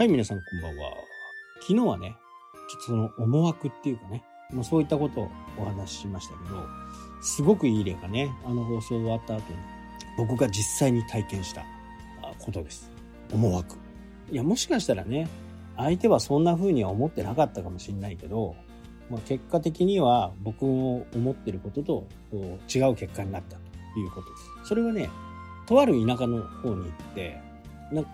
はい、皆さんこんばんは。昨日はね、ちょっとその思惑っていうかね、もうそういったことをお話ししましたけど、すごくいい例がね、あの放送終わった後に、僕が実際に体験したことです。思惑。いや、もしかしたらね、相手はそんな風には思ってなかったかもしれないけど、まあ、結果的には僕の思ってることと違う結果になったということです。それはね、とある田舎の方に行って、なんか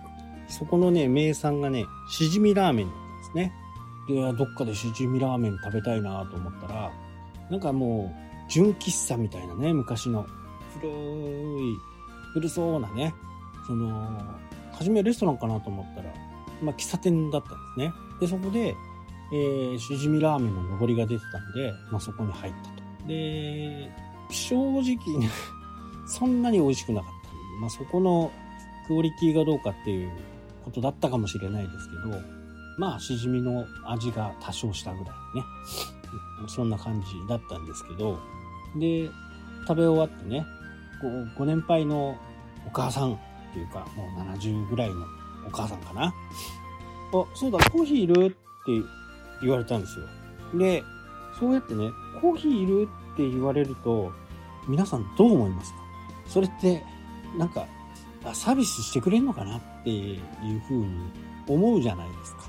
そこのね、名産がね、しじみラーメンなんですね。で、どっかでしじみラーメン食べたいなと思ったら、なんかもう、純喫茶みたいなね、昔の古い、古そうなね、その、初めレストランかなと思ったら、まあ、喫茶店だったんですね。で、そこで、えー、しじみラーメンの上りが出てたんで、まあ、そこに入ったと。で、正直ね、そんなに美味しくなかった。まあ、そこのクオリティがどうかっていうことだったかもしれないですけど、まあ、しじみの味が多少したぐらいね。そんな感じだったんですけど、で、食べ終わってね、こうご年配のお母さんっていうか、もう70ぐらいのお母さんかな。あ、そうだ、コーヒーいるって言われたんですよ。で、そうやってね、コーヒーいるって言われると、皆さんどう思いますか？それって、なんか、サービスしてくれんのかなっていうふうに思うじゃないですか。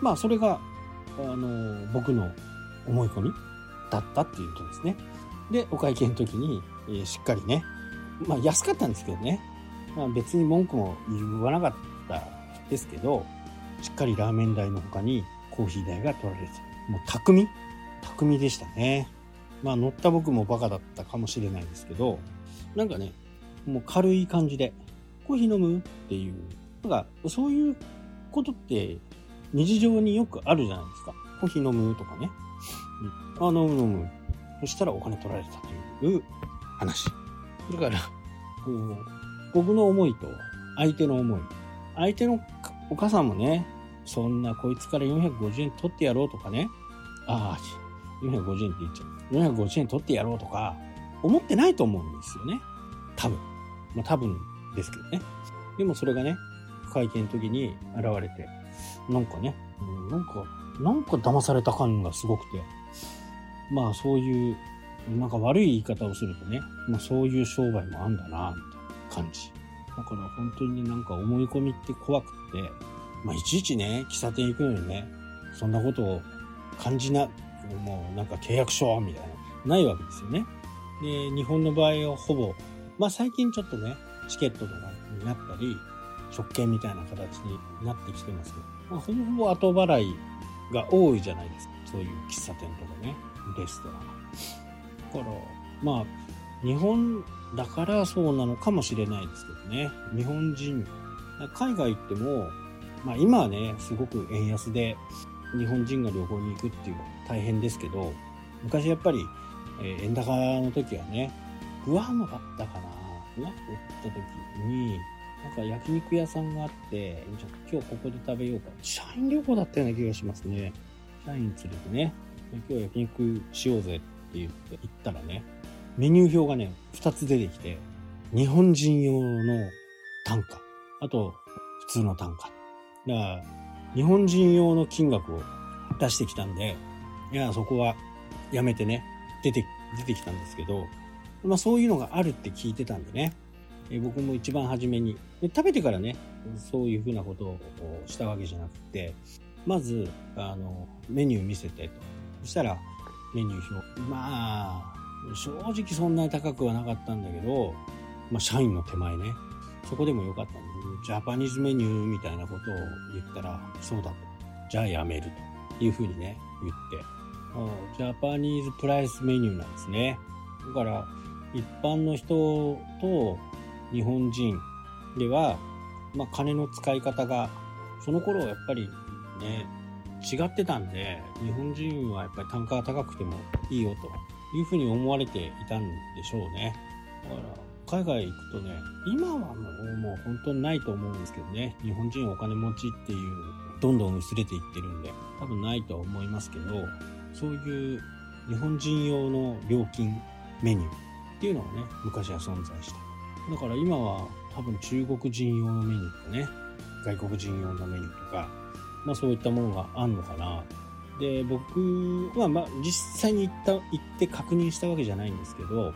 まあそれが、あの、僕の思い込みだったっていうことですね。で、お会計の時に、えー、しっかりね、まあ安かったんですけどね、まあ別に文句も言わなかったですけど、しっかりラーメン代の他にコーヒー代が取られて、もう匠匠でしたね。まあ乗った僕もバカだったかもしれないですけど、なんかね、もう軽い感じで、コーヒー飲むっていう。なんか、そういうことって日常によくあるじゃないですか。コーヒー飲むとかね。うん、あ、飲む飲む。そしたらお金取られたという話。だから、こう、僕の思いと相手の思い。相手のお母さんもね、そんなこいつから450円取ってやろうとかね。ああ、450円って言っちゃう。450円取ってやろうとか、思ってないと思うんですよね。多分。まあ多分ですけどね。でもそれがね、会見の時に現れて、なんかね、なんか、なんか騙された感がすごくて、まあそういう、なんか悪い言い方をするとね、まあそういう商売もあんだな、みたいな感じ。だから本当になんか思い込みって怖くって、まあいちいちね、喫茶店行くのにね、そんなことを感じな、もうなんか契約書みたいな、ないわけですよね。で、日本の場合はほぼ、まあ最近ちょっとね、チケットとかになったり、食券みたいな形になってきてますけど、まあ、ほぼほぼ後払いが多いじゃないですか。そういう喫茶店とかね、レストラン。だから、まあ、日本だからそうなのかもしれないですけどね。日本人、海外行っても、まあ今はね、すごく円安で日本人が旅行に行くっていうのは大変ですけど、昔やっぱり、えー、円高の時はね、グアムだったかななってった時に、なんか焼肉屋さんがあって、じゃ今日ここで食べようか。社員旅行だったような気がしますね。社員連れてね、今日焼肉しようぜって言って行ったらね、メニュー表がね、2つ出てきて、日本人用の単価、あと普通の単価。だから、日本人用の金額を出してきたんで、いや、そこはやめてね、出て、出てきたんですけど、まあそういうのがあるって聞いてたんでね、え僕も一番初めにで、食べてからね、そういうふうなことをしたわけじゃなくて、まず、あの、メニュー見せてと。そしたら、メニュー表。まあ、正直そんなに高くはなかったんだけど、まあ、社員の手前ね。そこでもよかったんで、ジャパニーズメニューみたいなことを言ったら、そうだと。じゃあやめるというふうにね、言って。ジャパニーズプライスメニューなんですね。だから、一般の人と日本人では、まあ、金の使い方が、その頃はやっぱりね、違ってたんで、日本人はやっぱり単価が高くてもいいよというふうに思われていたんでしょうね。だから、海外行くとね、今はもうもう本当にないと思うんですけどね、日本人お金持ちっていう、どんどん薄れていってるんで、多分ないとは思いますけど、そういう日本人用の料金メニューっていうのがね、昔は存在して。だから今は多分中国人用のメニューとかね、外国人用のメニューとか、まあそういったものがあんのかな。で、僕はまあ実際に行った、行って確認したわけじゃないんですけど、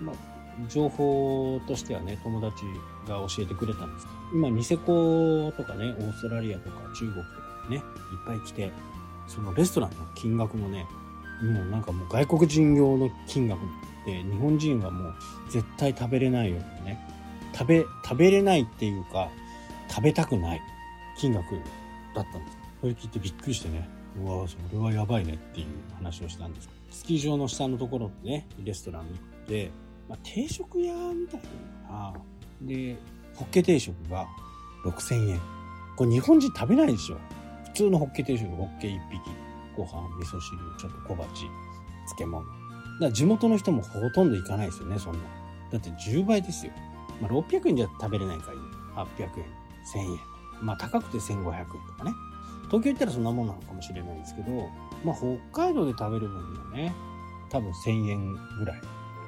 まあ情報としてはね、友達が教えてくれたんです今、ニセコとかね、オーストラリアとか中国とかね、いっぱい来て、そのレストランの金額もね、もうなんかもう外国人用の金額で、日本人はもう絶対食べれないよね、食べ、食べれないっていうか、食べたくない金額だったんです。それ聞いてびっくりしてね、うわそれはやばいねっていう話をしたんです。スキー場の下のところでね、レストランに行って、まあ、定食屋みたいなで、ホッケ定食が6000円。これ日本人食べないでしょ。普通のホッケ定食、ホッケ1匹。ご飯、味噌汁、ちょっと小鉢、漬物。だから地元の人もほとんど行かないですよね、そんな。だって10倍ですよ。まあ、600円じゃ食べれないからいい。800円、1000円。まあ高くて1500円とかね。東京行ったらそんなもんなのかもしれないですけど、まあ北海道で食べる分にはね、多分1000円ぐらい。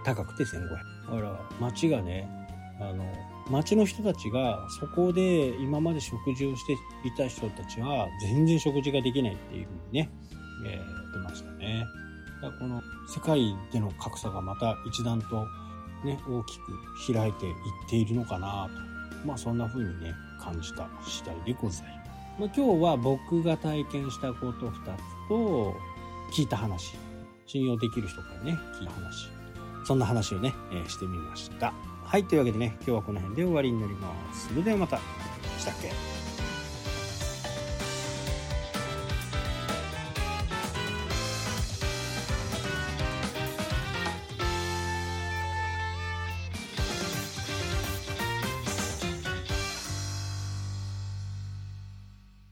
高くて1500円。だから街がね、あの、町の人たちがそこで今まで食事をしていた人たちは全然食事ができないっていうふうにね、えー、出ましたね。この世界での格差がまた一段とね、大きく開いていっているのかなと。まあそんな風にね、感じた次第でございます。まあ、今日は僕が体験したこと2つと、聞いた話。信用できる人からね、聞いた話。そんな話をね、えー、してみました。はい、というわけでね、今日はこの辺で終わりになります。それではまた。したっけ